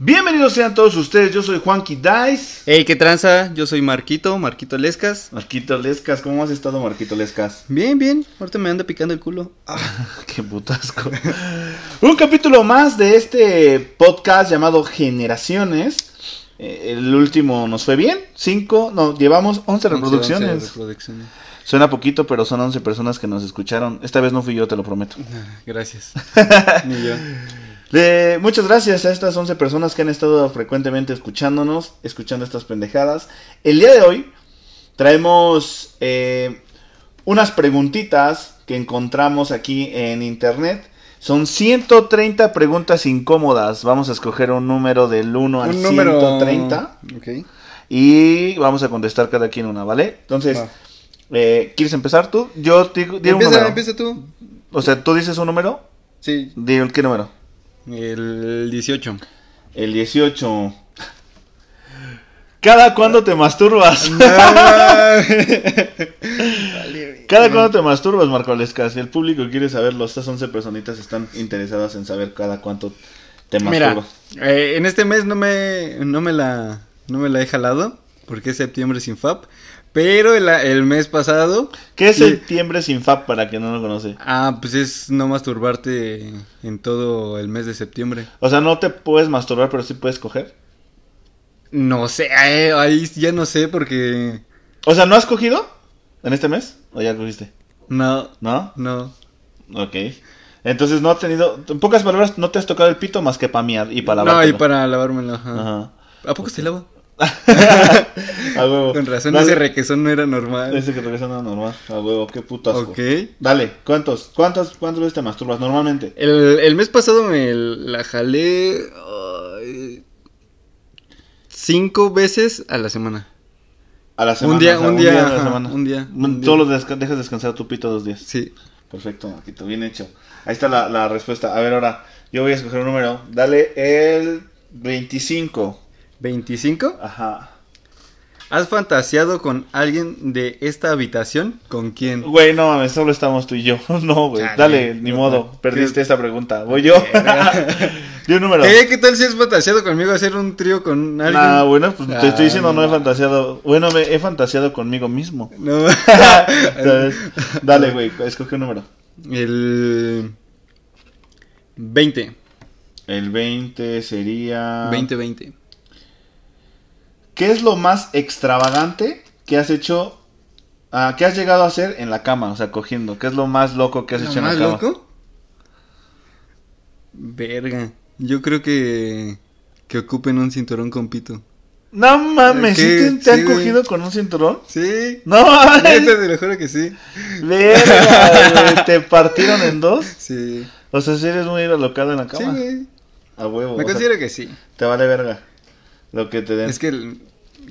Bienvenidos sean todos ustedes, yo soy Juanqui Dice. Hey, ¿qué tranza? Yo soy Marquito, Marquito Lescas. Marquito Lescas, ¿cómo has estado Marquito Lescas? Bien, bien, ahorita me anda picando el culo. Ah, qué putasco. Un capítulo más de este podcast llamado Generaciones. Eh, el último nos fue bien, cinco, no, llevamos 11 reproducciones. 11 reproducciones. Suena poquito, pero son 11 personas que nos escucharon. Esta vez no fui yo, te lo prometo. Gracias. Ni yo. Le- muchas gracias a estas 11 personas que han estado frecuentemente escuchándonos, escuchando estas pendejadas. El día de hoy traemos eh, unas preguntitas que encontramos aquí en internet. Son 130 preguntas incómodas. Vamos a escoger un número del 1 al Un número... 130 Ok. y vamos a contestar cada quien una, ¿vale? Entonces, eh, ¿quieres empezar tú? Yo te digo di un número. empieza tú. O sea, tú dices un número. Sí. ¿qué número? El 18. El 18. ¿Cada cuándo te masturbas? ¿Cada cuándo te masturbas, Marco Lescas? El público quiere saberlo. Estas 11 personitas están interesadas en saber cada cuánto te Mira, masturbas. eh, en este mes no me, no me la, no me la he jalado porque es septiembre sin FAP. Pero el, el mes pasado, ¿Qué es septiembre sin FAP para quien no lo conoce? ah, pues es no masturbarte en todo el mes de septiembre. O sea, no te puedes masturbar, pero sí puedes coger. No sé, eh, ahí ya no sé porque O sea, ¿no has cogido en este mes? ¿O ya cogiste? no, ¿No? no. Ok. Entonces no has tenido, en pocas palabras, no te has tocado el pito más que para miar y para No, y para lavármelo. ajá. Ajá. ¿A poco se lava? A huevo. Con razón, Dale. ese requesón no era normal. Ese que regresa no normal. A huevo, qué puto asco. Ok. Dale, ¿cuántos? ¿Cuántas, ¿Cuántas veces te masturbas normalmente? El, el mes pasado me la jalé cinco veces a la semana. A la semana. Un día- o sea, un día, a la ajá, semana. un día, un Todos los días dejas descansar tu pito dos días. Sí. Perfecto, Marquito, bien hecho. Ahí está la, la respuesta. A ver, ahora, yo voy a escoger un número. Dale el 25. ¿25? Ajá. ¿Has fantaseado con alguien de esta habitación? ¿Con quién? Güey, no mames, solo estamos tú y yo. No, güey. Dale, ni no, modo. no. Perdiste ¿Qué? esa pregunta. Voy yo. Un número. ¿Eh? ¿Qué tal si has fantaseado conmigo hacer un trío con alguien? Nah, bueno, pues te estoy diciendo no he Ah, fantaseado. Bueno, me he fantaseado conmigo mismo. No. ¿Sabes? Dale, güey, escoge un número. El 20. El 20 sería... 20-20. ¿Qué es lo más extravagante que has hecho, ah, que has llegado a hacer en la cama? O sea, cogiendo. ¿Qué es lo más loco que has ¿Lo hecho en la más cama? loco? Verga. Yo creo que. Que ocupen un cinturón con pito. No mames, ¿sí te, te han Sí, güey. cogido con un cinturón? Sí. No mames. Te lo juro que sí. Verga, ¿Te partieron en dos? Sí. O sea, si eres muy alocado en la Sí, cama. güey. A huevo. Me sea, considero que sí. te vale verga. Lo que te den. Es que el-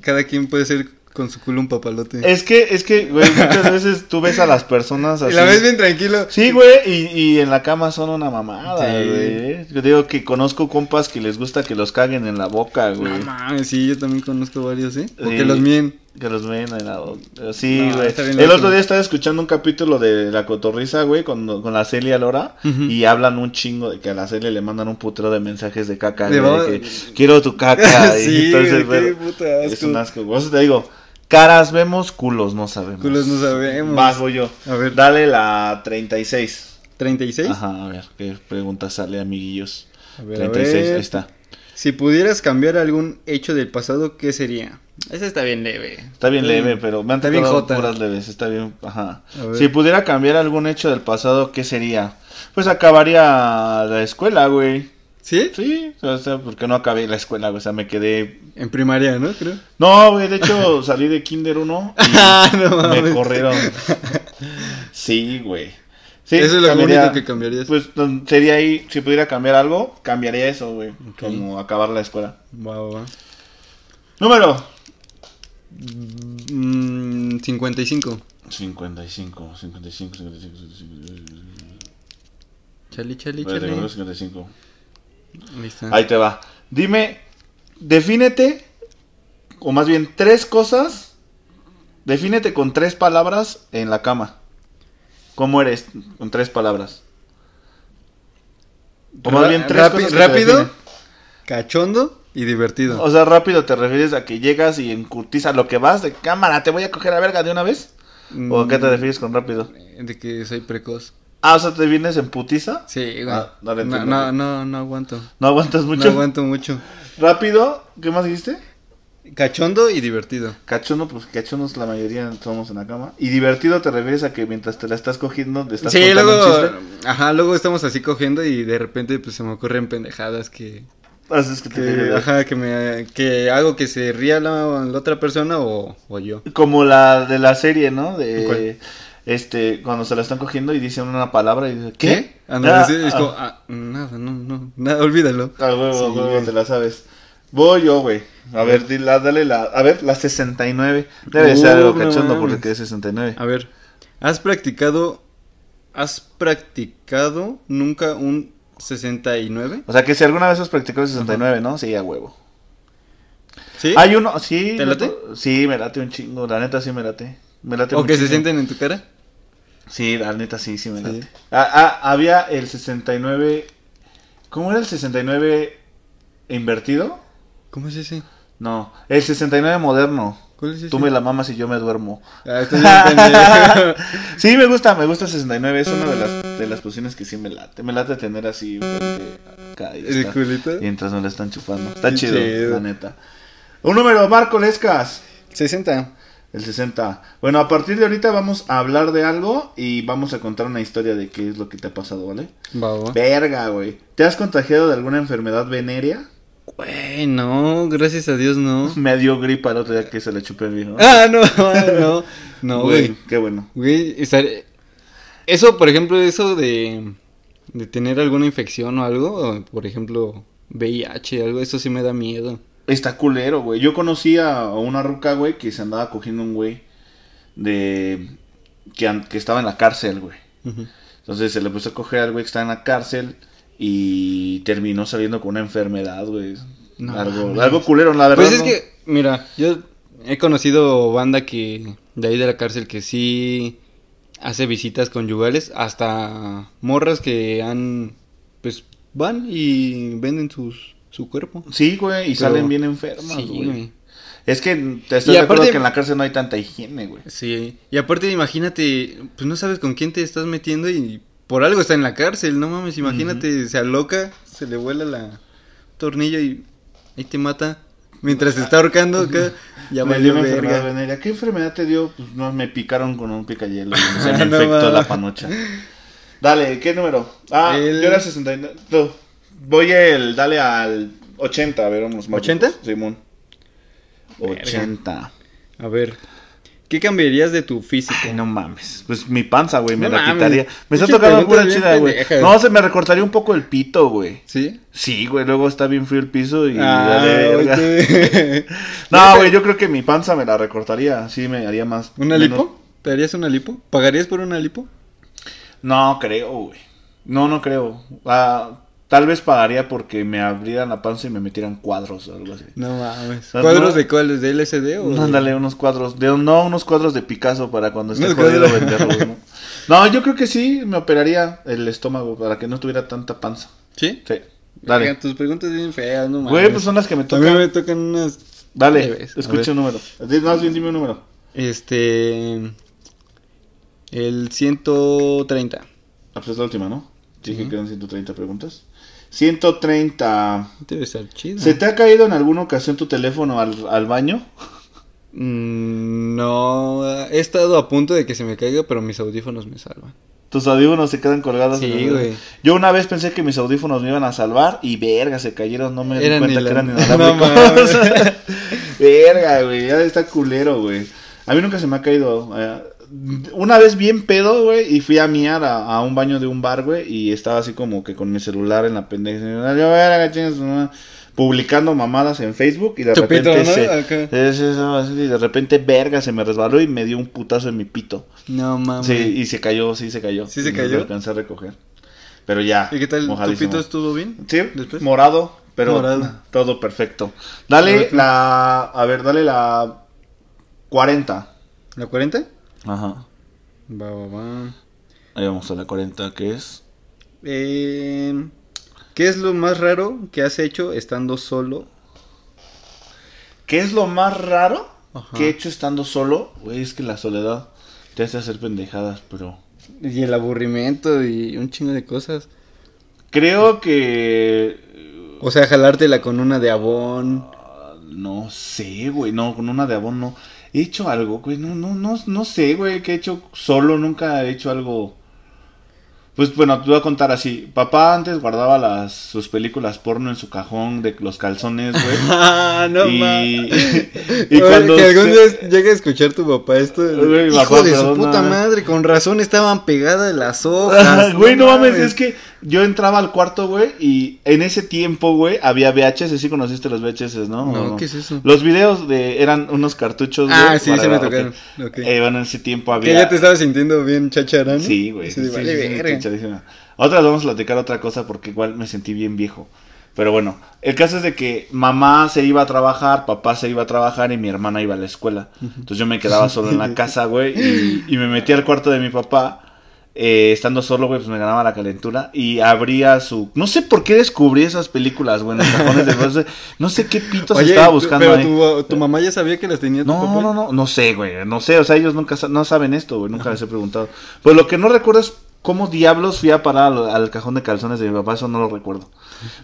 cada quien puede ser con su culo un papalote. Es que, es que, güey, muchas veces tú ves a las personas y así. la ves bien tranquilo. Sí, güey, y, y en la cama son una mamada, Sí. güey. Yo digo que conozco compas que les gusta que los caguen en la boca, güey. No mames, sí, yo también conozco varios, ¿eh? O Sí. que los mien. Que los ven en la boca. Sí, No, güey. El otro día estaba escuchando un capítulo de La Cotorrisa, güey, con, con la Celia Lora. Ujú. Y hablan un chingo de que a la Celia le mandan un putero de mensajes de caca. De güey, de que quiero tu caca. y Sí, entonces, güey, qué güey, puta es asco. un asco. Por eso te digo, caras vemos, culos no sabemos. Culos no sabemos. Vas, voy yo. A ver. Dale la 36. ¿36? Ajá, a ver, qué pregunta sale, amiguillos. A ver, a 36, ver. ahí está. Si pudieras cambiar algún hecho del pasado, ¿qué sería? Esa está bien leve. Está bien leve, pero me han Está bien tocado jota. puras leves, está bien, ajá. Si pudiera cambiar algún hecho del pasado, ¿qué sería? Pues acabaría la escuela, güey. ¿Sí? Sí, o sea, porque no acabé la escuela, güey, o sea, me quedé... En primaria, ¿no? Creo. No, güey, de hecho salí de Kinder 1 Ah, no y me corrieron. Sí, güey. Sí, Eso es lo cambiaría- que cambiarías. Pues sería ahí, si pudiera cambiar algo, cambiaría eso, güey. Como acabar la escuela. Va, va, va. Número. Mm, 55. 55, 55, 55, 55. Chali, chali, Espérate, chali. número 55. Ahí está. Ahí te va. Dime, defínete, o más bien tres cosas. Defínete con tres palabras en la cama. ¿Cómo eres con tres palabras? O más bien tres cosas ¿Rápido? definen. Cachondo y divertido. O sea, rápido te refieres a que llegas y encurtiza lo que vas de cámara, te voy a coger a verga de una vez. ¿O a qué te Mm, refieres con rápido? De que soy precoz. Ah, o sea, te vienes en putiza. Sí, güey. Ah, dale, no, no, no, no aguanto. No aguantas mucho. No aguanto mucho. Rápido, ¿qué más dijiste? Cachondo y divertido. Cachondo, pues cachondos la mayoría somos en la cama. Y divertido te refieres a que mientras te la estás cogiendo, te estás Sí, contando luego, un chiste. ajá, luego estamos así cogiendo y de repente pues se me ocurren pendejadas que, Haces que te que ajá, que me, que hago que se ría la, la otra persona o, o yo. Como la de la serie, ¿no? De ¿Cuál? este cuando se la están cogiendo y dicen una palabra y dice, ¿qué? Ah, no, Ah, es ah, como, ah, nada, no, no, nada, olvídalo. a huevo, Sí, huevo, te la sabes. Voy yo, güey. A ver, dila- dale la, a ver, la 69. Debe Uh, ser algo cachondo porque es 69. A ver, ¿has practicado, has practicado nunca un 69? O sea, que si alguna vez has practicado el 69, ¿no? Sí, a huevo. ¿Sí? Hay uno, sí. ¿Te late? Sí, me late un chingo. La neta sí me late. Me late ¿O que se sienten en tu cara? Sí, la neta sí, sí me Sí. late. Ah, ah, había el 69. ¿Cómo era el 69 invertido? ¿Cómo es ese? No, el 69 moderno. ¿Cuál es ese? Tú me la mamas y yo me duermo. Ah, sí, me gusta, me gusta el 69. Es una de las, de las posiciones que sí me late. Me late tener así frente acá y ¿El culito? Mientras me la están chupando. Está Qué chido, chido. la neta. Un número, Marco Lescas. 60. El 60. Bueno, a partir de ahorita vamos a hablar de algo y vamos a contar una historia de qué es lo que te ha pasado, ¿vale? Va, va. Verga, güey. ¿Te has contagiado de alguna enfermedad venérea? Güey, no, gracias a Dios no. Me dio gripa el otro día que se le chupé el viejo. Ah, no, no, no, güey. Qué bueno. Güey, estar- eso, por ejemplo, eso de, de tener alguna infección o algo, por ejemplo, VIH, algo, eso sí me da miedo. Está culero, güey. Yo conocí a una ruca, güey, que se andaba cogiendo un güey de... Que, que estaba en la cárcel, güey. Entonces se le puso a coger al güey que estaba en la cárcel y terminó saliendo con una enfermedad, güey. No algo, algo culero, la verdad. Pues es no- que, mira, yo he conocido banda que de ahí de la cárcel que sí hace visitas conyugales, hasta morras que han, pues van y venden sus, su cuerpo. Sí, güey, y Pero- salen bien enfermas, Sí, güey. güey. Es que te estoy Y de acuerdo aparte- que en la cárcel no hay tanta higiene, güey. Sí, y aparte imagínate, pues no sabes con quién te estás metiendo y por algo está en la cárcel, no mames, imagínate, se aloca, se le vuela la tornilla y ahí te mata mientras te está ahorcando acá, ya me dio enfermedad verga. venérea. ¿Qué enfermedad te dio? Pues no, me picaron con un picayelo se me Ah, no infectó la panocha. Dale, ¿qué número? Ah, El- yo era 69. No, voy el, dale al 80, a ver, vamos. más ¿80? lejos. Simón. Verga. 80. A ver, ¿qué cambiarías de tu físico? Ay, no mames. Pues mi panza, güey, me No la mames. quitaría. Me está tocando pura chida, güey. No, se me recortaría un poco el pito, güey. ¿Sí? Sí, güey, luego está bien frío el piso y Ah, vale verga. ok. No, güey, yo creo que mi panza me la recortaría. Sí, me haría más. ¿Una menos- lipo? ¿Te harías una lipo? ¿Pagarías por una lipo? No, creo, güey. No, no creo. Ah, tal vez pagaría porque me abrieran la panza y me metieran cuadros o algo así. No mames. ¿Cuadros no. de cuáles? ¿De LSD o...? Ándale, unos cuadros. De, no, unos cuadros de Picasso para cuando esté jodido venderlos, ¿no? No, yo creo que sí, me operaría el estómago para que no tuviera tanta panza. ¿Sí? Sí. Dale. Tus preguntas bien feas, no mames. Güey, pues son las que me A mí me tocan. tocan unas... Dale, escucha un número. Más bien dime un número. Este... El 130. Ah, pues es la última, ¿no? Dije que eran 130 preguntas. 130. Debe ser chido. ¿Se te ha caído en alguna ocasión tu teléfono al, al baño? Mm, no, he estado a punto de que se me caiga, pero mis audífonos me salvan. Tus audífonos se quedan colgados. Sí, güey. Yo una vez pensé que mis audífonos me iban a salvar y verga, se cayeron, no me di Eran cuenta inla- que eran No inalámbricos. mames. verga, güey, ya está culero, güey. A mí nunca se me ha caído. eh, una vez bien pedo, güey, y fui a miar a, a un baño de un bar, güey, y estaba así como que con mi celular en la pendeja. Publicando mamadas en Facebook y de repente ¿no? se, es eso, y de repente verga se me resbaló y me dio un putazo en mi pito. No mames. Sí, y se cayó, sí se cayó. ¿Sí se Y no cayó? lo alcancé a recoger. Pero ya. ¿Y qué tal? ¿Tu pito estuvo bien? Sí, Después. morado, pero Morado. todo perfecto. Dale la. A ver, dale la 40. ¿La 40? Ajá. Va, va, va. Ahí vamos a la 40, que es. Eh, ¿Qué es lo más raro que has hecho estando solo? ¿Qué es lo más raro Ajá. que he hecho estando solo? Güey, es que la soledad te hace hacer pendejadas, pero... Y el aburrimiento y un chingo de cosas. Creo que... O sea, jalártela con una de abón. ah, No sé, güey, no, con una de abón no. He hecho algo, güey, no, no, no, no sé, güey, que he hecho solo, nunca he hecho algo... Pues bueno, te voy a contar así. Papá antes guardaba las sus películas porno en su cajón de los calzones, güey. Ah, no y, mames. y cuando que algún se- día llegue a escuchar tu papá esto. Güey, hijo papá, de su puta madre, con razón estaban pegadas las hojas. Güey, no mames, es que yo entraba al cuarto, güey, y en ese tiempo, güey, había VHS, sí conociste los VHS, ¿no? No, ¿O ¿qué es eso? Los videos de eran unos cartuchos, güey. Ah, sí, sí me tocaron. ok. Ok. Eh, bueno, en ese tiempo Que había ya te estabas sintiendo bien chacharán. Sí, güey. Sí, vale, sí, sí, verga. chichadísima. Otra vez vamos a platicar otra cosa porque igual me sentí bien viejo. Pero bueno, el caso es de que mamá se iba a trabajar, papá se iba a trabajar y mi hermana iba a la escuela. Entonces yo me quedaba solo en la casa, güey, y, y me metí al cuarto de mi papá. Eh, estando solo, güey, pues me ganaba la calentura y abría su... No sé por qué descubrí esas películas, güey, en los cajones de... No sé, no sé qué pitos Oye, estaba buscando pero ahí. tu, tu mamá ya sabía que las tenía tu No, papá. no, no, no sé, güey, no sé, o sea, ellos nunca no saben esto, güey, nunca les he preguntado. Pues lo que no recuerdo es cómo diablos fui a parar al, al cajón de calzones de mi papá, eso no lo recuerdo.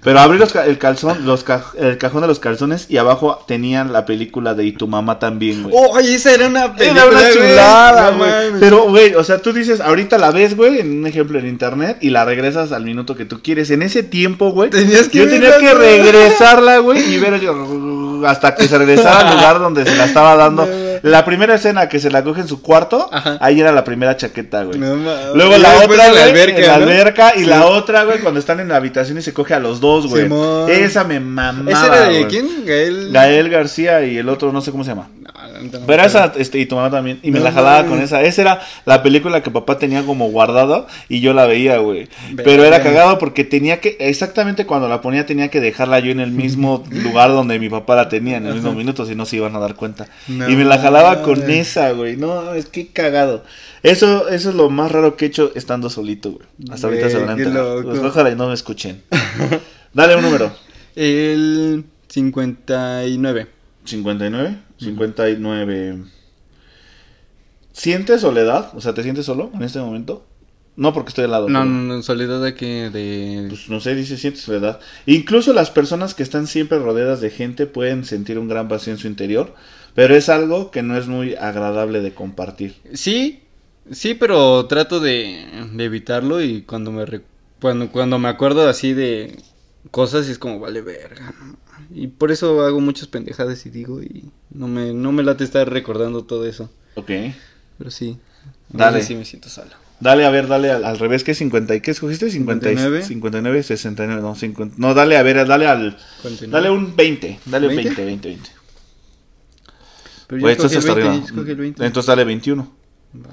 Pero abrí los ca- el calzón, los ca- el cajón de los calzones y abajo tenían la película de Y tu mamá también, güey. Oh, esa era una película. Era una chulada, güey. Pero, güey, o sea, tú dices, ahorita la ves, güey, en un ejemplo en internet y la regresas al minuto que tú quieres. En ese tiempo, güey, yo tenía que regresarla, güey, y ver hasta que se regresara al lugar donde se la estaba dando. La primera escena que se la coge en su cuarto, Ajá. ahí era la primera chaqueta, güey. No mames. Luego la otra, en la alberca, en la ¿no? alberca, y Sí. la otra, güey, cuando están en la habitación y se coge a los dos, güey. Simón. Esa me mamaba, ¿Esa era de güey. quién? Gael. Gael García y el otro, no sé cómo se llama. Pero esa, este, y tu mamá también. Y me No la jalaba con esa. Esa era la película que papá tenía como guardada y yo la veía, güey. Pero era cagado porque tenía que, exactamente cuando la ponía tenía que dejarla yo en el mismo lugar donde mi papá la tenía, en el mismo minuto, si no se iban a dar cuenta. No y me la jalaba con esa, güey. No, es que cagado. Eso, eso es lo más raro que he hecho estando solito, güey. Hasta ahorita se van a enterar. Pues ojalá y no me escuchen. Dale un número. El 59. 59. 59. ¿Sientes soledad? O sea, ¿te sientes solo en este momento? No porque estoy al lado. No, pero- no, no, soledad de que de... Pues no sé, dice sientes soledad. Incluso las personas que están siempre rodeadas de gente pueden sentir un gran vacío en su interior, pero es algo que no es muy agradable de compartir. Sí, sí, pero trato de, de evitarlo y cuando me re- cuando, cuando me acuerdo así de cosas es como vale verga. Y por eso hago muchas pendejadas y digo y no me no me late estar recordando todo eso, Ok. pero sí. Dale. Sí me siento solo. Dale, a ver, dale al, al revés, ¿qué 50 y qué escogiste? 50, y- 59. 59, 69, no, 50. No, dale, a ver, dale al... 49. Dale un 20, dale un 20. 20, 20, 20. Pero yo Güey, estás escogí hasta el 20, arriba. yo escogí el 20. Entonces dale 21. Va.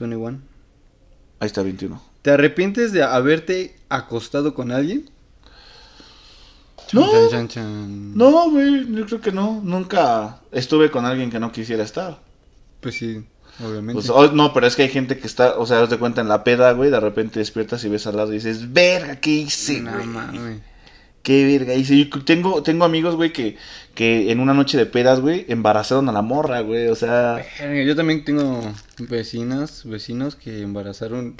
21. Ahí está 21. ¿Te arrepientes de haberte acostado con alguien? No. Chan, chan, chan. No, güey, yo creo que no. Nunca estuve con alguien que no quisiera estar. Pues sí, obviamente. Pues, oh, no, pero es que hay gente que está, o sea, de cuenta en la peda, güey, de repente despiertas y ves al lado y dices, verga, ¿qué hice, no güey? ¿Qué verga hice? Yo tengo, tengo amigos, güey, que, que en una noche de pedas, güey, embarazaron a la morra, güey, o sea... Yo también tengo vecinas, vecinos que embarazaron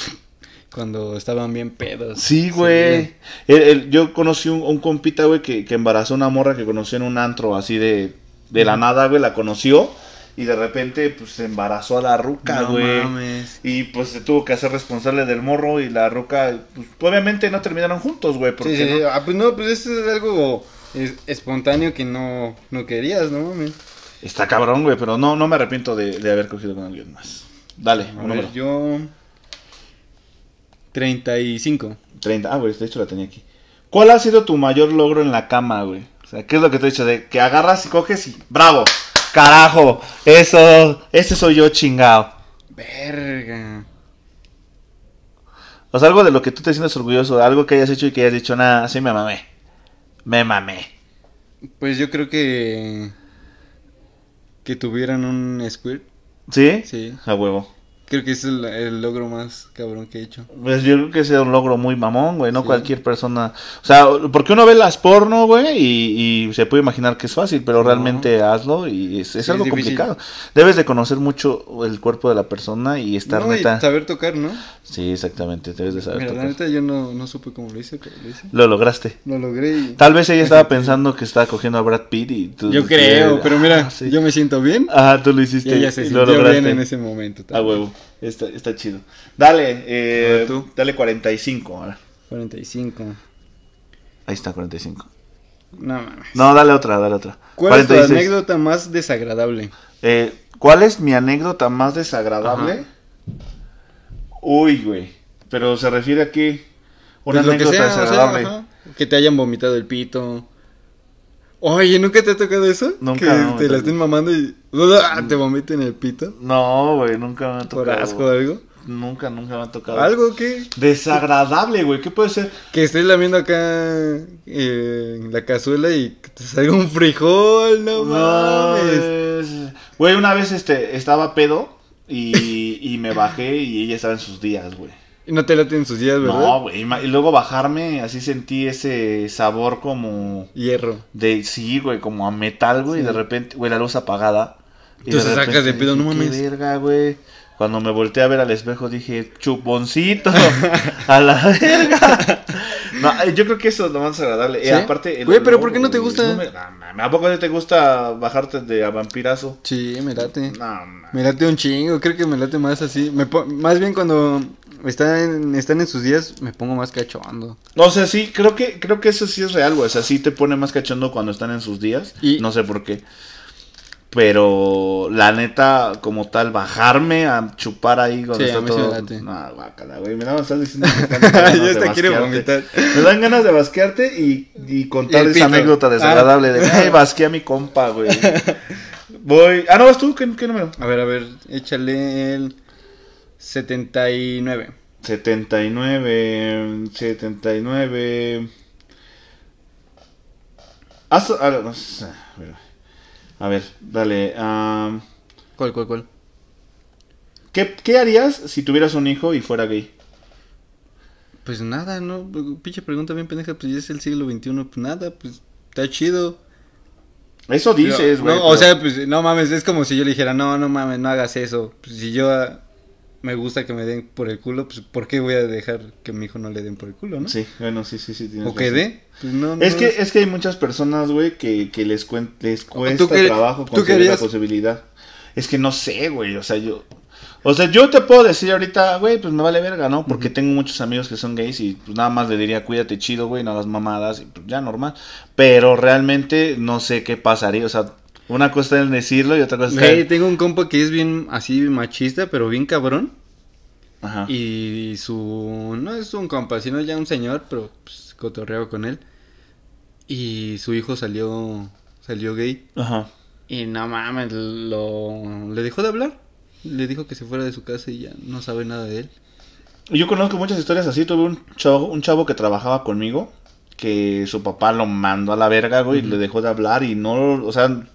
cuando estaban bien pedos. Sí, güey. El- el- yo conocí un, un compita, güey, que, que embarazó una morra que conoció en un antro así de, de la nada, güey, la conoció y de repente, pues, se embarazó a la ruca, No güey. mames. Y pues se tuvo que hacer responsable del morro y la ruca, pues obviamente no terminaron juntos, güey, porque Sí, sí, no- Ah, pues no, pues eso es algo es- espontáneo que no, no querías, ¿no mames? está cabrón, güey, pero no, no me arrepiento de, de haber cogido con alguien más. Dale, A un ver, número. yo... 35. 30. Ah, güey, de hecho la tenía aquí. ¿Cuál ha sido tu mayor logro en la cama, güey? O sea, ¿qué es lo que te he dicho? De que agarras y coges y ¡bravo! ¡Carajo! Eso, ese soy yo chingado. Verga. O sea, algo de lo que tú te sientes orgulloso, algo que hayas hecho y que hayas dicho, nada, así me mamé. Me mamé. Pues yo creo que... Que tuvieran un squirt. ¿Sí? Sí. A huevo. Creo que es el, el logro más cabrón que he hecho. Pues yo creo que es un logro muy mamón, güey. No Sí. cualquier persona. O sea, porque uno ve las porno, güey, y, y se puede imaginar que es fácil, pero No. realmente hazlo y es, es Sí, algo es complicado. Debes de conocer mucho el cuerpo de la persona y estar No, y neta. saber tocar, ¿no? Sí, exactamente. Debes de saber Mira, la tocar. neta yo no, no supe cómo lo hice, pero lo hice. Lo lograste. Lo logré y... Tal vez ella estaba pensando que estaba cogiendo a Brad Pitt y tú. Yo creo, Ah, pero mira, sí. yo me siento bien. Ajá, tú lo hiciste. Y ella se y lo sintió lograste. bien en ese momento. A huevo. Está, está chido. Dale, eh, A tú. dale 45 ahora. 45. Ahí está, 45. No mames. No, dale otra, dale otra. ¿Cuál es 46. tu anécdota más desagradable? Eh, ¿Cuál es mi anécdota más desagradable? Ajá. Uy, güey. Pero se refiere aquí. Una Pues lo que anécdota sea, o sea, desagradable. ajá, que te hayan vomitado el pito. Oye, ¿nunca te ha tocado eso? Nunca, Que no, te la estén mamando y ¡ah! te vomiten el pito. no, güey, nunca me ha Por tocado. asco o algo. Nunca, nunca me ha tocado. ¿Algo que? Desagradable, güey. ¿Qué puede ser? Que estés lamiendo acá eh, en la cazuela y que te salga un frijol, no, mames. es- Güey, una vez este, estaba pedo y, y me bajé y ella estaba en sus días, güey. Y no te laten sus días, ¿verdad? No, güey. Y luego bajarme, así sentí ese sabor como Hierro. de, sí, güey, como a metal, güey. Y de repente, güey, la luz apagada. Y Entonces sacas de pedo, no mames. Qué verga, güey. Cuando me volteé a ver al espejo dije, chuponcito, a la verga. No, eh, yo creo que eso es lo más agradable. ¿Sí? Eh, aparte, el Güey, pero olor, ¿por qué no te gusta? no me- no, mames, ¿A poco te gusta bajarte de a vampirazo? Sí, me late. No. Me late un chingo, creo que me late más así. Me más bien cuando están, están en sus días, me pongo más cachondo. O sea, sí, creo que, creo que eso sí es real, güey. O sea, sí te pone más cachondo cuando están en sus días. Y- No sé por qué. Pero la neta, como tal, bajarme a chupar ahí cuando Sí, está todo. No, guácala, güey. Mira, me estás diciendo que están ganas Ya de hasta quiere basquearte. vomitar. Me dan ganas de basquearte y, y contar Y esa anécdota desagradable de, Ah. ay, basqué a mi compa, güey. Voy. Ah, no, vas tú, ¿qué, qué número? A ver, a ver, échale el 79. 79, 79. Haz, a, ver, dale. am, ¿Cuál, cuál, cuál? ¿qué, ¿Qué harías si tuvieras un hijo y fuera gay? Pues nada, ¿no? Pinche pregunta bien pendeja, pues ya es el siglo XXI, pues nada, pues está chido. Eso dices, güey. no, o sea, pues no mames, es como si yo le dijera, no, no mames, no hagas eso. Pues, si yo ah, me gusta que me den por el culo, pues ¿por qué voy a dejar que a mi hijo no le den por el culo, no? Sí, bueno, sí, sí, sí. tienes O que dé. Pues no, Es no que, es que hay muchas personas, güey, que, que les, cuen- les cuesta ¿Tú qué- trabajo tú conseguir la posibilidad. Es que no sé, güey, o sea, yo... O sea, yo te puedo decir ahorita, güey, pues me vale verga, ¿no? Porque tengo muchos amigos que son gays y pues nada más le diría, cuídate chido, güey, no hagas mamadas, y pues ya normal. Pero realmente no sé qué pasaría, o sea, una cosa es decirlo y otra cosa es... Güey, tengo un compa que es bien así machista, pero bien cabrón. Ajá. Y su. No es un compa, sino ya un señor, pero pues cotorreo con él. Y su hijo salió. Salió gay. Ajá. Y no mames, lo. Le dejó de hablar. Le dijo que se fuera de su casa y ya no sabe nada de él. Yo conozco muchas historias así. Tuve un chavo, un chavo que trabajaba conmigo que su papá lo mandó a la verga, güey, y le dejó de hablar y no, o sea,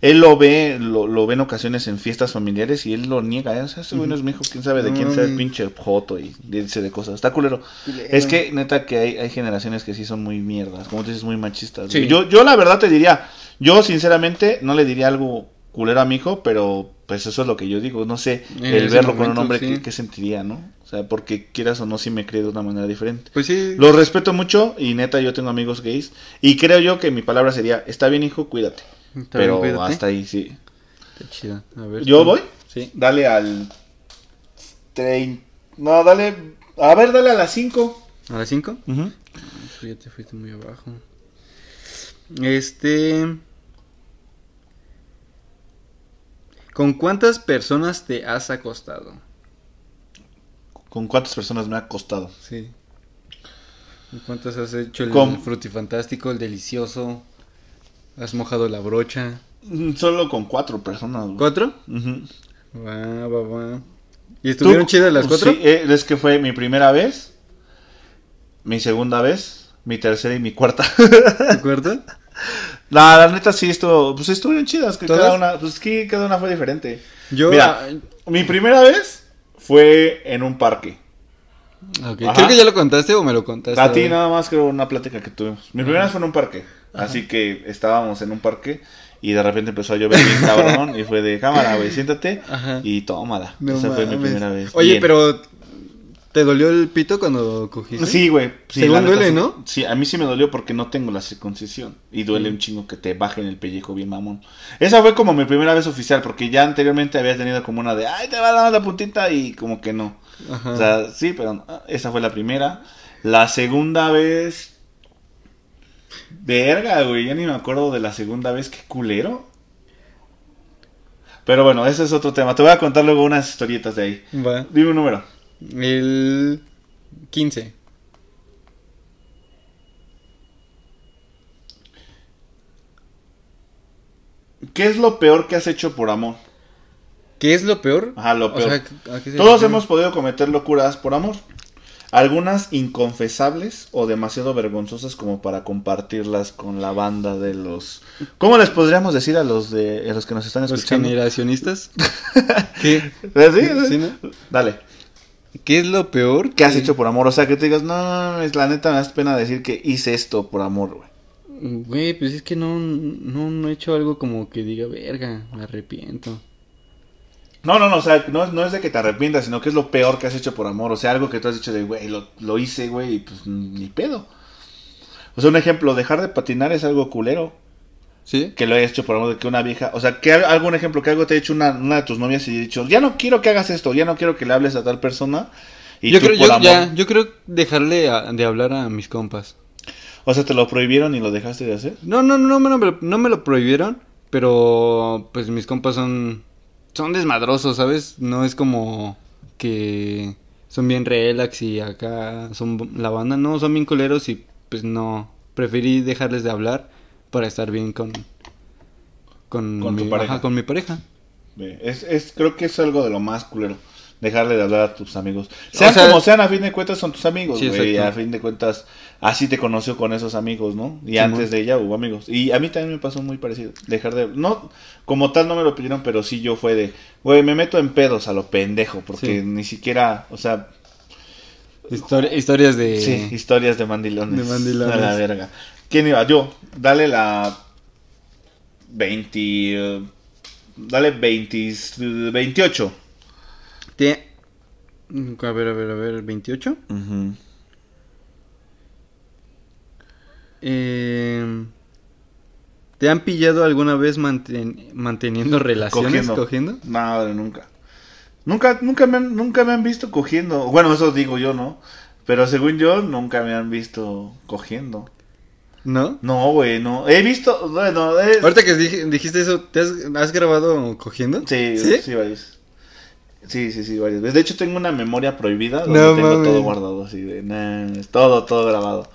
él lo ve, lo, lo ve en ocasiones en fiestas familiares y él lo niega, ¿eh? o sea, ese güey no es mi hijo, quién sabe de quién sea el mames. pinche joto y dice de cosas, está culero. Es que neta que hay, hay generaciones que sí son muy mierdas, como tú dices, muy machistas. Sí. Yo, yo la verdad te diría, yo sinceramente no le diría algo culero a mi hijo, pero pues eso es lo que yo digo, no sé, En el verlo con un hombre, sí. ¿qué, qué sentiría, no? O sea, porque quieras o no, sí me cree de una manera diferente. Pues sí. Lo respeto mucho y neta yo tengo amigos gays y creo yo que mi palabra sería, está bien hijo, cuídate. Bien, Pero hasta ahí sí. Está chido. A ver, ¿Yo voy? Sí. Dale al... trein- No, dale... A ver, dale a las 5. ¿A las 5? Ya te fuiste muy abajo. Este. ¿Con cuántas personas te has acostado? ¿Con cuántas personas me ha costado? Sí. ¿Con cuántas has hecho el Con- frutifantástico, el delicioso? ¿Has mojado la brocha? Mm, Solo con cuatro personas. güey. ¿Cuatro? Ujú. Va, va, va. ¿Y estuvieron ¿Tú? chidas las cuatro? Sí, eh, es que fue mi primera vez, mi segunda vez, mi tercera y mi cuarta. ¿De acuerdo? La, la neta sí estuvo, pues estuvieron chidas, que ¿Todas? cada una, pues que cada una fue diferente. Yo. Mira, ah, mi primera vez fue en un parque. Ok, Ajá. Creo que ya lo contaste o me lo contaste. A ti nada más creo una plática que tuvimos. Mi primera vez fue en un parque. Así que estábamos en un parque y de repente empezó a llover bien cabrón y fue de cámara, güey, siéntate Ajá. y tómala. No Esa fue mi primera vez. Oye, Bien. pero ¿te dolió el pito cuando cogiste? Sí, güey. Sí, Según neta, duele. ¿no? Sí, a mí sí me dolió porque no tengo la circuncisión. Y duele un chingo que te bajen el pellejo bien mamón. Esa fue como mi primera vez oficial porque ya anteriormente había tenido como una de, ay, te va a dar la puntita y como que no. Ajá. O sea, sí, pero no. esa fue la primera. La segunda vez... Verga, güey, ya ni me acuerdo de la segunda vez, qué culero. Pero bueno, ese es otro tema. Te voy a contar luego unas historietas de ahí. Va. Dime un número. El 15. ¿Qué es lo peor que has hecho por amor? ¿Qué es lo peor? Ajá, lo O peor. sea, ¿a qué se Todos refiere? hemos podido cometer locuras por amor. Algunas inconfesables o demasiado vergonzosas como para compartirlas con la banda de los... ¿Cómo les podríamos decir a los de a los que nos están ¿Los escuchando? generacionistas? ¿Qué? ¿Sí? ¿Sí? ¿Sí, no? Dale. ¿Qué es lo peor? ¿Qué has hecho por amor? O sea, que te digas, no, no, no, es la neta me das pena decir que hice esto por amor, güey. Güey, pues es que no, no, no he hecho algo como que diga, verga, me arrepiento. No, no, no, o sea, no, no es de que te arrepientas, sino que es lo peor que has hecho por amor. O sea, algo que tú has dicho de, güey, lo, lo hice, güey, y pues ni pedo. O sea, un ejemplo, dejar de patinar es algo culero. ¿Sí? Que lo hayas hecho por amor de que una vieja, o sea, que al- algún ejemplo, que algo te ha hecho una, una de tus novias y ha dicho, ya no quiero que hagas esto, ya no quiero que le hables a tal persona. Y yo tú creo, por yo, amor- ya, yo creo dejarle a- de hablar a mis compas. O sea, te lo prohibieron y lo dejaste de hacer. No, no, no, lo- no me lo prohibieron, pero pues mis compas son son desmadrosos, ¿sabes? No es como que son bien relax y acá son la banda, no, son bien culeros y pues no, preferí dejarles de hablar para estar bien con con, mi, pareja. con mi pareja. Es, es, creo que es algo de lo más culero. Dejarle de hablar a tus amigos. Sean O sea- como sean, a fin de cuentas son tus amigos, güey. a fin de cuentas, así te conoció con esos amigos, ¿no? Y Sí, antes de ella hubo amigos. Y a mí también me pasó muy parecido. Dejar de. No, como tal no me lo pidieron, pero sí yo fue de. Güey, me meto en pedos a lo pendejo. Porque Sí. ni siquiera. O sea, Histori- historias de sí, historias de mandilones. de mandilones. A la verga. ¿Quién iba? Yo. Dale la. 20. eh, Dale 20. 28. Te- A ver, a ver, a ver, 28. Ujú. Eh, ¿Te han pillado alguna vez manten- manteniendo relaciones? Cogiendo. ¿Cogiendo? No, nunca. Nunca, nunca me, han, nunca me han visto cogiendo. Bueno, eso digo yo, ¿no? Pero según yo, nunca me han visto cogiendo. ¿No? No, güey, no. He visto, bueno, es... Ahorita que dij- dijiste eso, ¿te has, has grabado cogiendo? Sí, ¿Sí? sí, varios. Sí, sí, sí, varias veces. De hecho, tengo una memoria prohibida donde No tengo todo guardado, así de, nah, todo, todo grabado.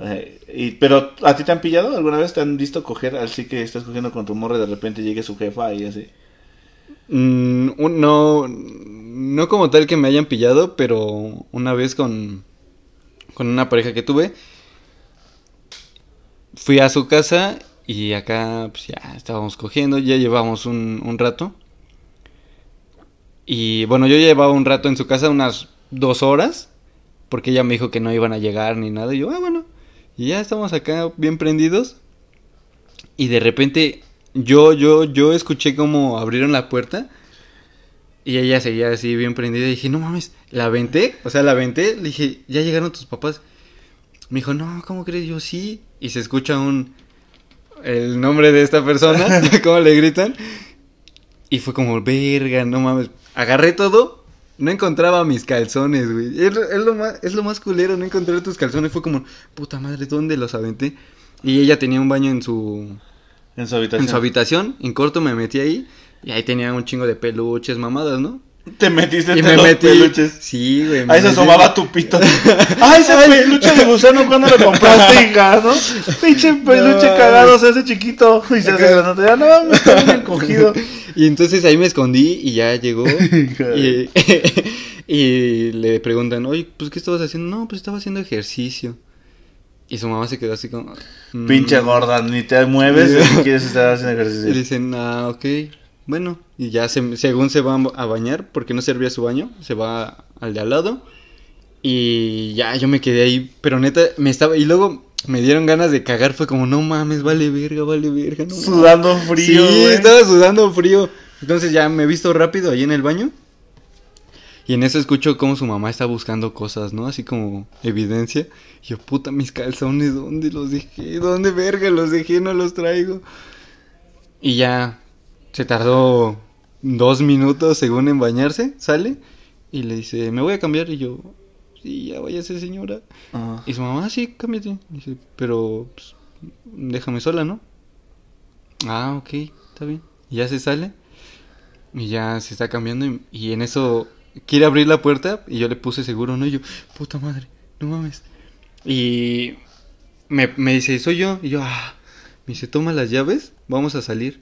Eh, y, pero, ¿a ti te han pillado? ¿Alguna vez te han visto coger así que estás cogiendo con tu morra y de repente llegue su jefa y así? Mm, un- no, no como tal que me hayan pillado, pero una vez con, con una pareja que tuve, fui a su casa y acá pues ya estábamos cogiendo, ya llevamos un, un rato. Y bueno, yo llevaba un rato en su casa, unas dos horas, porque ella me dijo que no iban a llegar ni nada. Y yo, ah, bueno, y ya estamos acá bien prendidos. Y de repente yo, yo, yo escuché como abrieron la puerta y ella seguía así bien prendida y dije, no mames, la aventé, o sea, la aventé, le dije, ya llegaron tus papás. Me dijo, no, ¿cómo crees? Yo sí. Y se escucha un, el nombre de esta persona, cómo le gritan. Y fue como, verga, no mames. Agarré todo, no encontraba mis calzones, güey. Es, es lo más, es lo más culero, no encontrar tus calzones. Fue como, puta madre, ¿dónde los aventé? Y ella tenía un baño en su, En su habitación. en su habitación. En corto me metí ahí. Y ahí tenía un chingo de peluches, mamadas, ¿no? Te metiste Y entre me los metí. peluches. Sí, güey. me Ahí se asomaba tu pito. ¡Ay, ese peluche de gusano cuando lo compraste, hija! ¿No? Pinche peluche No. cagado, se hace chiquito. Y se hace grandote. Ya, no mames, está bien cogido. Y entonces ahí me escondí y ya llegó. Y, y le preguntan, oye, pues ¿qué estabas haciendo? No, pues estaba haciendo ejercicio. Y su mamá se quedó así como... mm. Pinche gorda, ni te mueves ni quieres estar haciendo Y ejercicio. dicen, ah, ok. Bueno, y ya se- según se va a bañar, porque no servía su baño, se va al de al lado. Y ya yo me quedé ahí, pero neta, me estaba. Y luego me dieron ganas de cagar, fue como, no mames, vale verga, vale verga, no mames". Sudando frío, Sí, estaba sudando frío. Entonces ya me he visto rápido ahí en el baño. Y en eso escucho cómo su mamá está buscando cosas, ¿no? Así como evidencia. Y yo, puta, mis calzones, ¿dónde los dejé? ¿Dónde verga los dejé? No los traigo. Y ya se tardó dos minutos según en bañarse, sale. Y le dice, me voy a cambiar. Y yo, sí, ya váyase señora. Ajá. Y su mamá, "Ah, sí, cámbiate. Dice, pero pues, déjame sola, ¿no? Ah, ok, está bien. Y ya se sale. Y ya se está cambiando. Y, y en eso quiere abrir la puerta. Y yo le puse seguro, ¿no? Y yo, puta madre, no mames. Y me, me dice, soy yo. Y yo, ah. Me dice, toma las llaves, vamos a salir.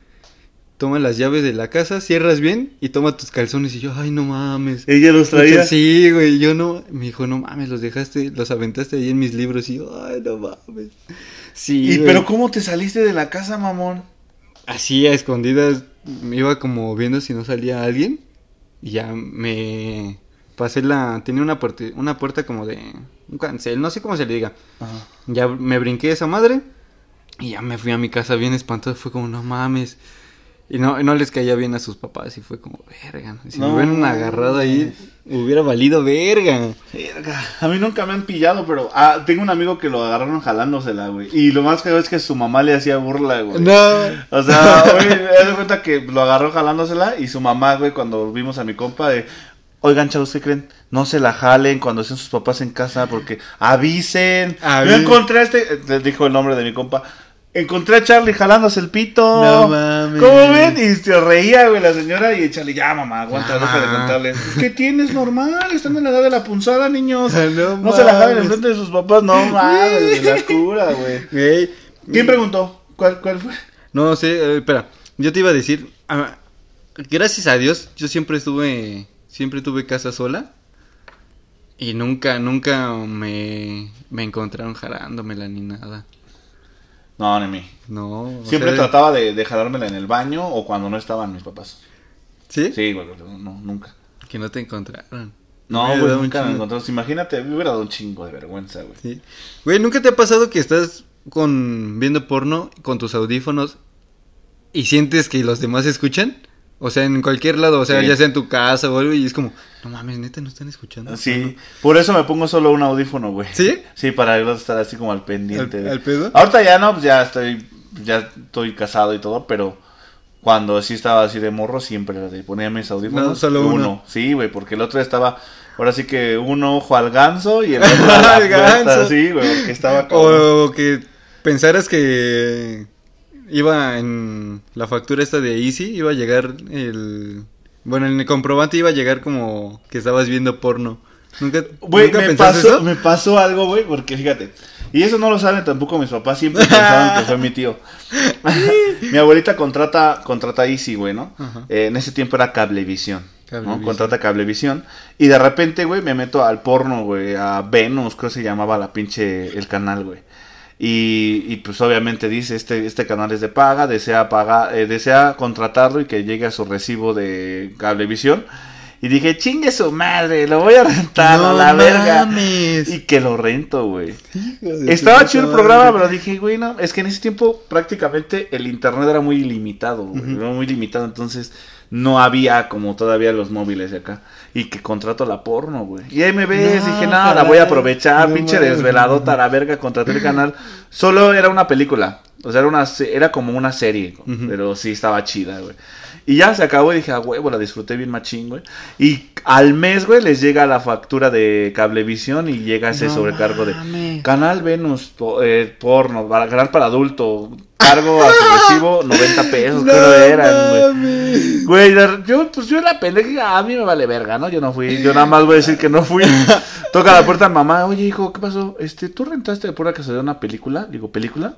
Toma las llaves de la casa, cierras bien y toma tus calzones. Y yo, ay, no mames. Ella los traía. Sí, güey, yo no, me dijo, no mames, los dejaste, los aventaste ahí en mis libros y yo, ay, no mames. Sí, ¿Y güey. pero cómo te saliste de la casa, mamón? así a escondidas me iba como viendo si no salía alguien y ya me pasé la, tenía una puerta, una puerta como de un cancel, no sé cómo se le diga. Ajá. Ya me brinqué esa madre y ya me fui a mi casa bien espantado, fue como, no mames. Y no, no les caía bien a sus papás y fue como, verga, si No. me hubieran agarrado ahí, hubiera valido verga. Verga. A mí nunca me han pillado, pero ah, tengo un amigo que lo agarraron jalándosela, güey. Y lo más que es que su mamá le hacía burla, güey. No. O sea, güey, me das cuenta que lo agarró jalándosela y su mamá, güey, cuando vimos a mi compa de... Oigan, chavos, ¿qué creen? No se la jalen cuando estén sus papás en casa porque avisen. Avi- Yo encontré a este... eh, dijo el nombre de mi compa. Encontré a Charlie jalándose el pito. No mames. ¿Cómo ven? Y se reía, güey, la señora y Charlie, ya, mamá, aguanta, Ya, deja de mamá. contarles. ¿Qué tienes normal? Están en la edad de la punzada, niños. No No se la mames. enfrente de sus papás. No mames, la cura, güey. Güey. ¿Quién preguntó? ¿Cuál, cuál fue? No sé, eh, espera. Yo te iba a decir, ah, gracias a Dios, yo siempre estuve, siempre tuve casa sola. Y nunca, nunca me, me encontraron jalándomela ni nada. No, ni mí. No. Siempre sea, trataba de, de jalármela en el baño o cuando no estaban mis papás. ¿Sí? Sí, güey, no, nunca. Que no te encontraron. No, güey, nunca me encontramos. Imagínate, me hubiera dado un chingo de vergüenza, güey. Sí. Güey, ¿nunca te ha pasado que estás con viendo porno con tus audífonos y sientes que los demás escuchan? O sea, en cualquier lado, o sea, Sí. ya sea en tu casa o algo, y es como, no mames, neta, no están escuchando. Sí, por eso me pongo solo un audífono, güey. ¿Sí? Sí, para estar así como al pendiente. ¿Al- pedo? Ahorita ya no, pues ya estoy, ya estoy casado y todo, pero cuando sí estaba así de morro, siempre ponía mis audífonos. No, solo uno. Sí, güey, porque el otro estaba, ahora sí que un ojo al ganso y el otro Al ganso. Sí, güey, porque estaba cabrón. O que pensaras que iba en la factura esta de Easy, iba a llegar el... Bueno, en el comprobante iba a llegar como que estabas viendo porno. ¿Nunca, ¿nunca me pasó, eso? me pasó algo, güey, porque fíjate. Y eso no lo saben tampoco mis papás, siempre pensaban que fue mi tío. mi abuelita contrata, contrata Easy, güey, ¿no? Eh, en ese tiempo era Cablevisión. ¿no? Cablevisión. Contrata Cablevisión. Y de repente, güey, me meto al porno, güey, a Venus, creo que se llamaba la pinche, el canal, güey. Y, y pues obviamente dice, este, este canal es de paga, desea pagar, eh, desea contratarlo y que llegue a su recibo de Cablevisión. Y dije, chingue su madre, lo voy a rentar a No la verga. Y que lo rento, güey. Estaba chido el programa, pero dije, güey, no, es que en ese tiempo prácticamente el internet era muy limitado, güey, Ujú. era muy limitado, entonces no había como todavía los móviles de acá. Y que contrato la porno, güey. Y ahí me ves, No, dije, no, la voy a aprovechar, No pinche mames. desveladota, a la verga, contraté el canal. Solo era una película, o sea, era, una, era como una serie, pero sí estaba chida, güey. Y ya se acabó y dije, a huevo, la disfruté bien machín, güey. Y al mes, güey, les llega la factura de Cablevisión y llega ese No sobrecargo mames. de Canal Venus, po- eh, porno, para- canal para adulto, cargo a su recibo, 90 pesos, No creo eran, güey. Güey, yo, pues yo la pendeja, a mí me vale verga, ¿no? Yo no fui, yo nada más voy a decir que no fui. Toca la puerta mamá, oye, hijo, ¿qué pasó? Este, ¿tú rentaste de pura casualidad una película? Digo, ¿película?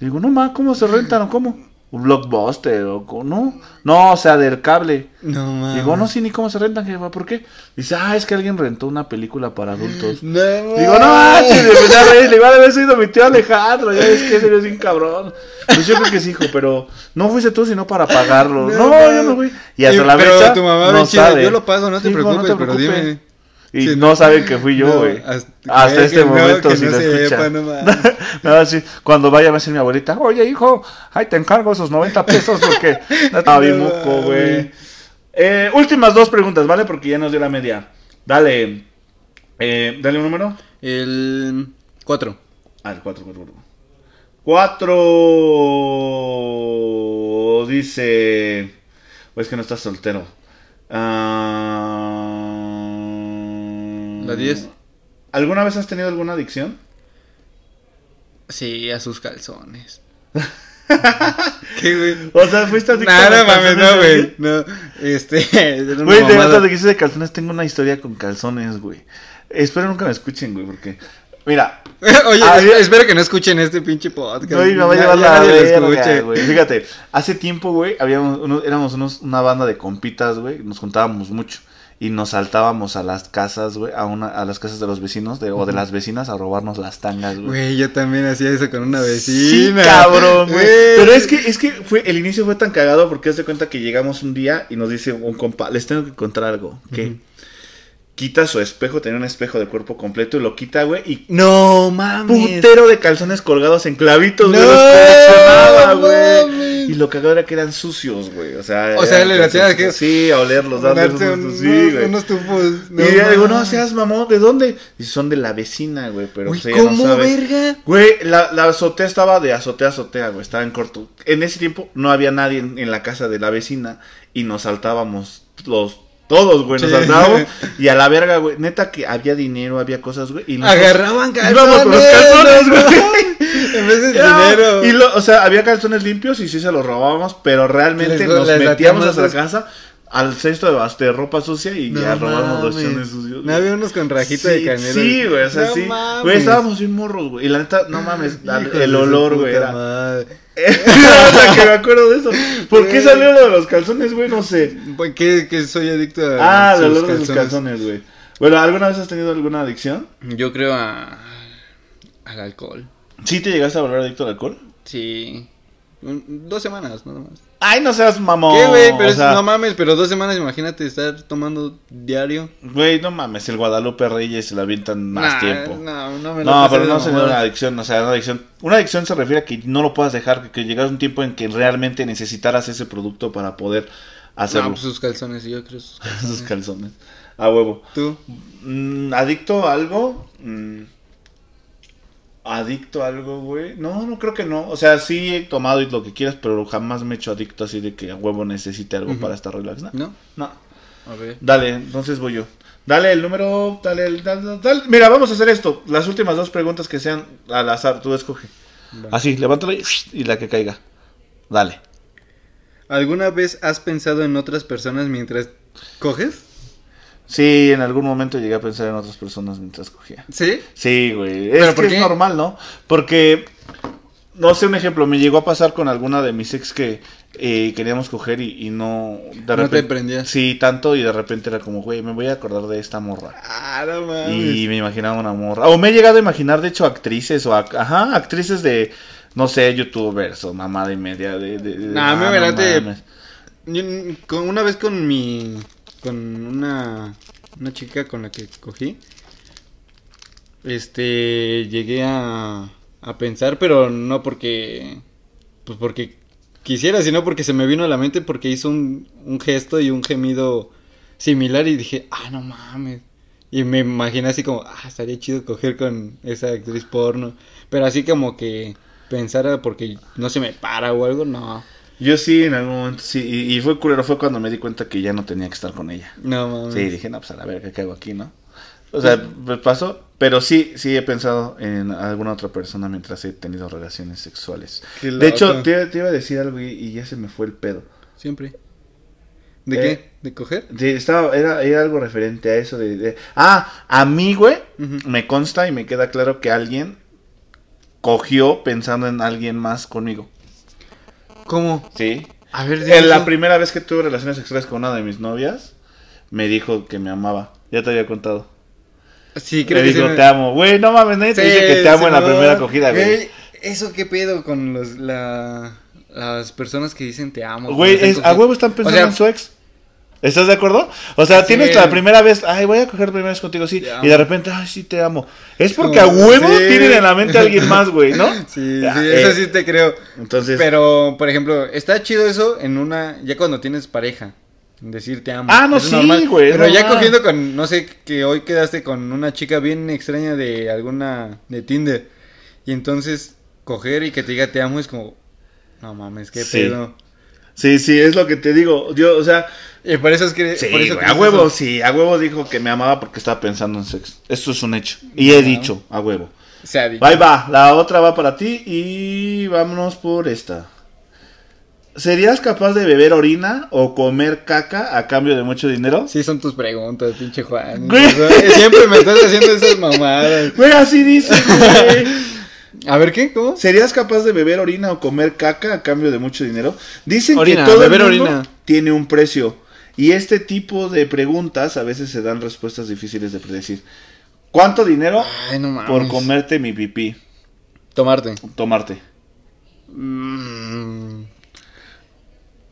Digo, no, ma, ¿cómo se rentan o cómo? un blockbuster o no, no, o sea, del cable. No mames. Digo, no sé ni cómo se rentan, jefa, ¿por qué? Dice, ah, es que alguien rentó una película para adultos. No Digo, no, manches, le iba a haber sido mi tío Alejandro, ya es que ese es un cabrón. Pues yo creo que sí, hijo, pero no fuiste tú sino para pagarlo. No, No, yo no fui. Y hasta Y- la pero fecha tu mamá no sabe. yo lo pago, no te hijo, preocupes, pero preocupes. dime. Y Sí, no no. saben que fui yo, No, güey. hasta- este no, momento que si no lo sepa, escucha. no mames. No, sí, Cuando vaya a decir mi abuelita, oye hijo, ahí te encargo esos 90 pesos porque no bien No moco, güey. Eh, últimas dos preguntas, ¿vale? Porque ya nos dio la media. Dale. Eh, dale un número. El 4. Ah, el 4, 4, 4. 4 dice. O es que no estás soltero. Ah, La 10. ¿Alguna vez has tenido alguna adicción? Sí, a sus calzones. ¿Qué, güey? O sea, fuiste adicto Nada, mames, no, güey. No, este. Güey, de verdad, de que de calzones, tengo una historia con calzones, güey. Espero nunca me escuchen, güey, porque. Mira, Oye, es- espero que no escuchen este pinche podcast. Güey, me va a llevar la verga, escuche. güey. Fíjate, hace tiempo, güey, habíamos unos- éramos unos, una banda de compitas, güey, nos juntábamos mucho y nos saltábamos a las casas, güey, a una a las casas de los vecinos de, o de las vecinas a robarnos las tangas, güey. Güey, yo también hacía eso con una Sí, vecina. cabrón, güey. Pero es que es que fue el inicio fue tan cagado porque haz de cuenta que llegamos un día y nos dice un compa, les tengo que contar algo, que quita su espejo, tenía un espejo de cuerpo completo y lo quita, güey, y No, mames. putero de calzones colgados en clavitos, güey. No, los güey. Y lo cagado era que eran sucios, güey. O sea, O sea, le calzones- que- Sí, a olerlos, darles sí, güey. unos tufos. y ya digo, no seas mamón, ¿de dónde? Y son de la vecina, güey, pero Güey, pues ella ¿cómo, no sabe. verga? Güey, la, la azotea estaba de azotea a azotea, güey, estaba en corto. En ese tiempo no había nadie en, en la casa de la vecina y nos saltábamos los todos, güey, nos Sí. saltábamos y a la verga, güey, neta que había dinero, había cosas, güey, y nosotros Agarraban calzones. íbamos con los calzones, no, güey. En vez de dinero. Y lo, o sea, había calzones limpios y sí se los robábamos, pero realmente Les- nos les metíamos a los- casa al cesto de, de ropa sucia y No ya robamos los chones sucios. No había unos con rajita sí, de canela. Sí, güey, o sea, No sí. mames. Güey, estábamos bien morros, güey. Y la neta, no mames, la- de el olor, güey, era. madre. Hasta que me acuerdo de eso. ¿Por qué Güey. salió lo de los calzones, güey? No sé. Pues, ¿Qué, que soy adicto a Ah, el olor de los calzones, güey. Bueno, ¿alguna vez has tenido alguna adicción? Yo creo a... al alcohol. ¿Sí te llegaste a volver adicto al alcohol? Sí. Un- dos semanas, nada más. Ay, no seas mamón. ¿Qué, güey? Pero o es- sea, no mames, pero dos semanas, imagínate estar tomando diario. Güey, no mames, el Guadalupe Reyes se la avientan más Nah, tiempo. No, no me lo No, pero de no se mamada. una adicción, o sea, una adicción. Una adicción se refiere a que no lo puedas dejar, que, que llegas a un tiempo en que realmente necesitaras ese producto para poder hacerlo. No, pues sus calzones, yo creo sus calzones. A huevo. ¿Tú? Mm, ¿Adicto a algo? ¿Adicto a algo, güey? No, no creo que no. O sea, sí he tomado y lo que quieras, pero jamás me he hecho adicto así de que a huevo necesite algo para estar relax. ¿no? ¿No? No. A ver. Dale, entonces voy yo. Dale el número, dale el... dale- dale- Mira, vamos a hacer esto. Las últimas dos preguntas que sean al azar, tú escoge. Va. Así, levántala y, y la que caiga. Dale. ¿Alguna vez has pensado en otras personas mientras coges? Sí, en algún momento llegué a pensar en otras personas mientras cogía. ¿Sí? Sí, güey. ¿Pero Es por que qué? es normal, ¿no? Porque, no sé, un ejemplo, me llegó a pasar con alguna de mis ex que eh, queríamos coger y, y no... De No repente, te prendías. Sí, tanto y de repente era como, güey, me voy a acordar de esta morra. Ah, no mames. Y me imaginaba una morra. O me he llegado a imaginar, de hecho, actrices o, ac- ajá, actrices de, no sé, youtubers o mamada y media. De, de, de- Nah, ah, me no mm, con, una vez con mi... Con una... Una chica con la que cogí. Este... Llegué a... A pensar, pero no porque... Pues porque quisiera, sino porque se me vino a la mente porque hizo un, un gesto y un gemido similar y dije, ah, no mames. Y me imaginé así como, ah, estaría chido coger con esa actriz porno. Pero así como que pensara porque no se me para o algo, no. Yo sí, en algún momento, sí. Y, y fue culero, fue cuando me di cuenta que ya no tenía que estar con ella. No mames. Sí, dije, no, pues a la verga, ¿qué hago aquí, no? O sea, pues pasó, pero sí, sí he pensado en alguna otra persona mientras he tenido relaciones sexuales. De hecho, te, te iba a decir algo y, y ya se me fue el pedo. Siempre. ¿De Eh, qué? ¿De coger? Sí, estaba, era, era algo referente a eso de, de- Ah, a mí, güey, me consta y me queda claro que alguien cogió pensando en alguien más conmigo. ¿Cómo? Sí. A ver, En la dime. primera vez que tuve relaciones sexuales con una de mis novias, me dijo que me amaba. Ya te había contado. Sí, creo me que dijo, sí. te amo. Güey, no mames, nadie te dice que te amo en la Simón. primera acogida, güey. Eso qué pedo con los, la, las personas que dicen te amo. Güey, cuando están es- a cogiendo? huevo están pensando O sea, en su ex. ¿Estás de acuerdo? O sea, Sí. tienes la primera vez, ay, voy a coger primera vez contigo, sí. Y de repente, ay, sí, te amo. Es porque a Como- huevo sí. tienen en la mente a alguien más, güey, ¿no? Sí, sí, eh, eso sí te creo. Entonces, Pero, por ejemplo, está chido eso en una. Ya cuando tienes pareja. Decir te amo. Ah, no, es sí, normal. güey, Pero ya cogiendo con. No sé, que hoy quedaste con una chica bien extraña de alguna. de Tinder. Y entonces, coger y que te diga te amo es como. No mames, qué pedo. Sí, sí, es lo que te digo. Yo, o sea, Y por eso es que. sí, por eso güey, que a huevo, eso. sí, a huevo dijo que me amaba porque estaba pensando en sexo. Eso es un hecho. Y he dicho, a huevo. Se ha dicho. Ahí va, la otra va para ti y vámonos por esta. ¿Serías capaz de beber orina o comer caca a cambio de mucho dinero? Sí, son tus preguntas, pinche Juan. Güey. Siempre me estás haciendo esas mamadas. Güey, así dice, güey. A ver, ¿qué? ¿Cómo? ¿Serías capaz de beber orina o comer caca a cambio de mucho dinero? Dicen Orina, que todo el beber mundo orina. tiene un precio. Y este tipo de preguntas a veces se dan respuestas difíciles de predecir. ¿Cuánto dinero Ay, no mames. por comerte mi pipí? Tomarte. Tomarte. Mm,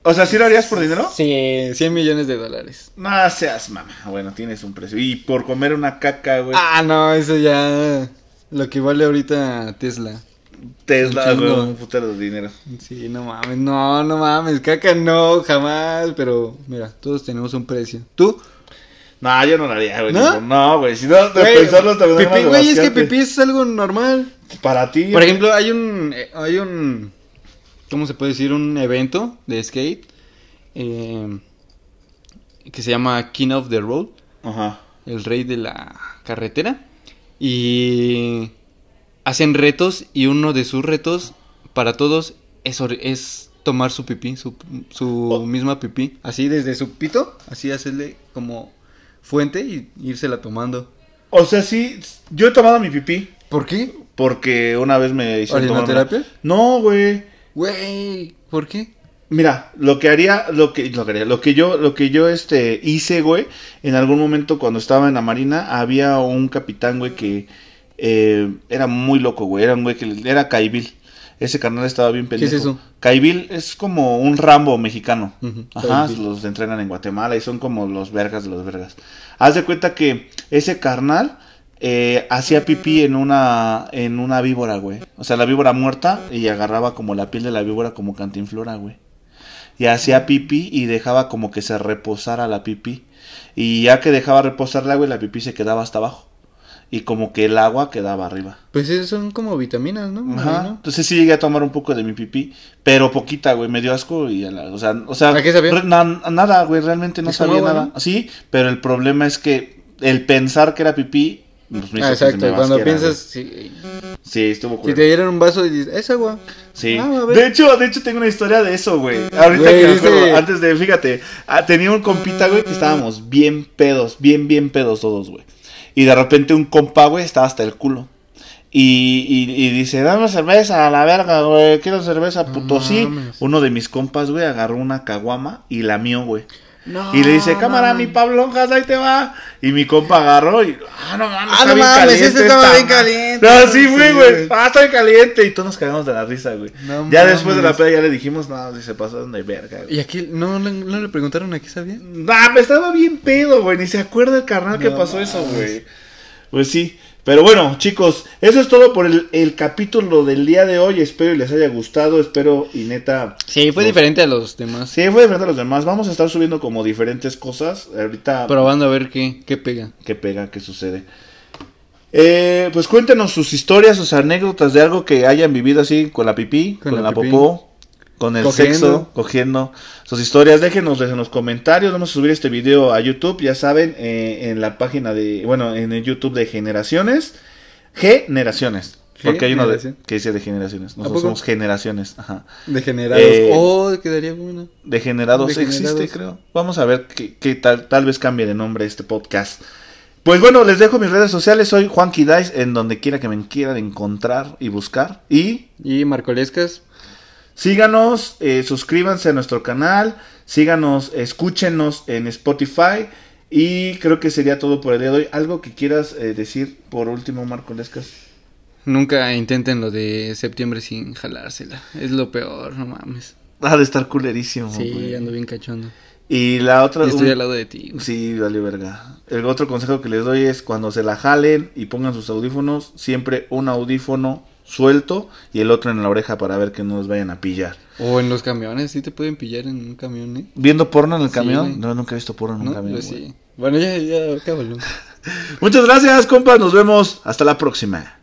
O sea, ¿sí lo harías por dinero? Sí, 100 millones de dólares. No seas mamá. Bueno, tienes un precio. Y por comer una caca, güey. Ah, no, eso ya. Lo que vale ahorita Tesla. Tesla, güey, un putero de dinero. Sí, no mames, no, no mames, caca no, jamás, pero mira, todos tenemos un precio. ¿Tú? No, yo no lo haría, güey. ¿No? No, güey. Si no, de Güey, pensarlo también. pipí, güey, es que pipí es algo normal. Para ti. Por ejemplo, hay un, eh, hay un, ¿cómo se puede decir? Un evento de skate eh, que se llama King of the Road, Ajá. el rey de la carretera, y hacen retos y uno de sus retos para todos es, es tomar su pipí, su, su Oh. misma pipí, así desde su pito, así hacerle como fuente y írsela tomando. O sea, sí. Yo he tomado mi pipí. ¿Por qué? Porque una vez me hicieron tomar una- ¿Orinoterapia? No, güey. Güey, ¿por qué? Mira, lo que haría, lo que, lo que haría, lo que yo, lo que yo este hice, güey, en algún momento cuando estaba en la marina, había un capitán, güey, que eh, era muy loco, güey, era un güey que era Caibil. Ese carnal estaba bien ¿Qué pendejo. es eso? Caibil es como un Rambo mexicano. Ajá, Caibil. los entrenan en Guatemala y son como los vergas de los vergas. Haz de cuenta que ese carnal eh, hacía pipí en una en una víbora, güey. O sea, la víbora muerta y agarraba como la piel de la víbora como cantinflora, güey. Y hacía pipí y dejaba como que se reposara la pipí. Y ya que dejaba reposar el agua y la pipí se quedaba hasta abajo. Y como que el agua quedaba arriba. Pues esos son como vitaminas, ¿no? Ajá. Marino. Entonces sí llegué a tomar un poco de mi pipí, pero poquita, güey, me dio asco y o sea, o sea, ¿A qué sabía? na- nada, güey, realmente no sabía agua, nada. ¿no? Sí, pero el problema es que el pensar que era pipí, pues me Ah, exacto, cuando piensas, sí. Sí, estuvo si te dieran un vaso y dices, es agua. Sí. Ah, de hecho, de hecho tengo una historia de eso, güey. Ahorita Güey, que me acuerdo, antes de, fíjate, ah, tenía un compita, güey, que estábamos bien pedos, bien, bien pedos todos, güey. Y de repente un compa, güey, estaba hasta el culo. Y, y, y dice, dame cerveza a la verga, güey, quiero cerveza, puto. sí. Uno de mis compas, güey, agarró una caguama y la mío, güey. No, Y le dice, cámara, mi Pablo ahí te va. Y mi compa agarró y, ah, no mames, Ah, no mames, este estaba esta bien ma-". caliente. No, sí, güey. güey. Ah, está bien caliente. Y todos nos cagamos de la risa, güey. No ya después de la peda ya le dijimos, no, si se pasaron de verga, güey. ¿Y aquí no, le- no le preguntaron a qué sabía? Nah, me estaba bien pedo, güey. Ni se acuerda el carnal que No pasó eso, güey. Pues sí. Pero bueno, chicos, eso es todo por el, el capítulo del día de hoy. Espero y les haya gustado. Espero y neta. Sí, fue Los- diferente a los demás. Sí, fue diferente a los demás. Vamos a estar subiendo como diferentes cosas. Ahorita. Probando a ver qué, qué pega. qué pega, qué sucede. Eh, pues cuéntenos sus historias, sus anécdotas de algo que hayan vivido así con la pipí, con, Con la, la pipí. popó, con el Cogiendo. sexo, cogiendo. Sus historias, déjenos en los comentarios. Vamos a subir este video a YouTube, ya saben, eh, en la página de, bueno, en el YouTube de Generaciones. Generaciones. Porque hay uno de- que dice de generaciones. Nosotros somos generaciones. Ajá. Degenerados. Eh, oh, quedaría bueno. Degenerados, Degenerados. existe, creo. Vamos a ver qué, tal, tal vez cambie de nombre este podcast. Pues bueno, les dejo mis redes sociales. Soy Juan Dice en donde quiera que me quieran encontrar y buscar. Y Y Marcolescas. Síganos, eh, suscríbanse a nuestro canal, síganos, escúchenos en Spotify. Y creo que sería todo por el día de hoy. ¿Algo que quieras eh, decir por último, Marco Lescas? Nunca intenten lo de septiembre sin jalársela. Es lo peor, no mames. Ha de estar culerísimo. Sí, güey. ando bien cachondo. Y la otra... Y estoy un- al lado de ti. güey. Sí, vale verga. El otro consejo que les doy es cuando se la jalen y pongan sus audífonos, siempre un audífono suelto y el otro en la oreja para ver que no los vayan a pillar. O en los camiones, sí te pueden pillar en un camión, ¿eh? ¿Viendo porno en el Sí, camión? güey. no, nunca he visto porno en un camión. Pues sí. Bueno, ya, ya, cábalo. Muchas gracias, compas. Nos vemos. Hasta la próxima.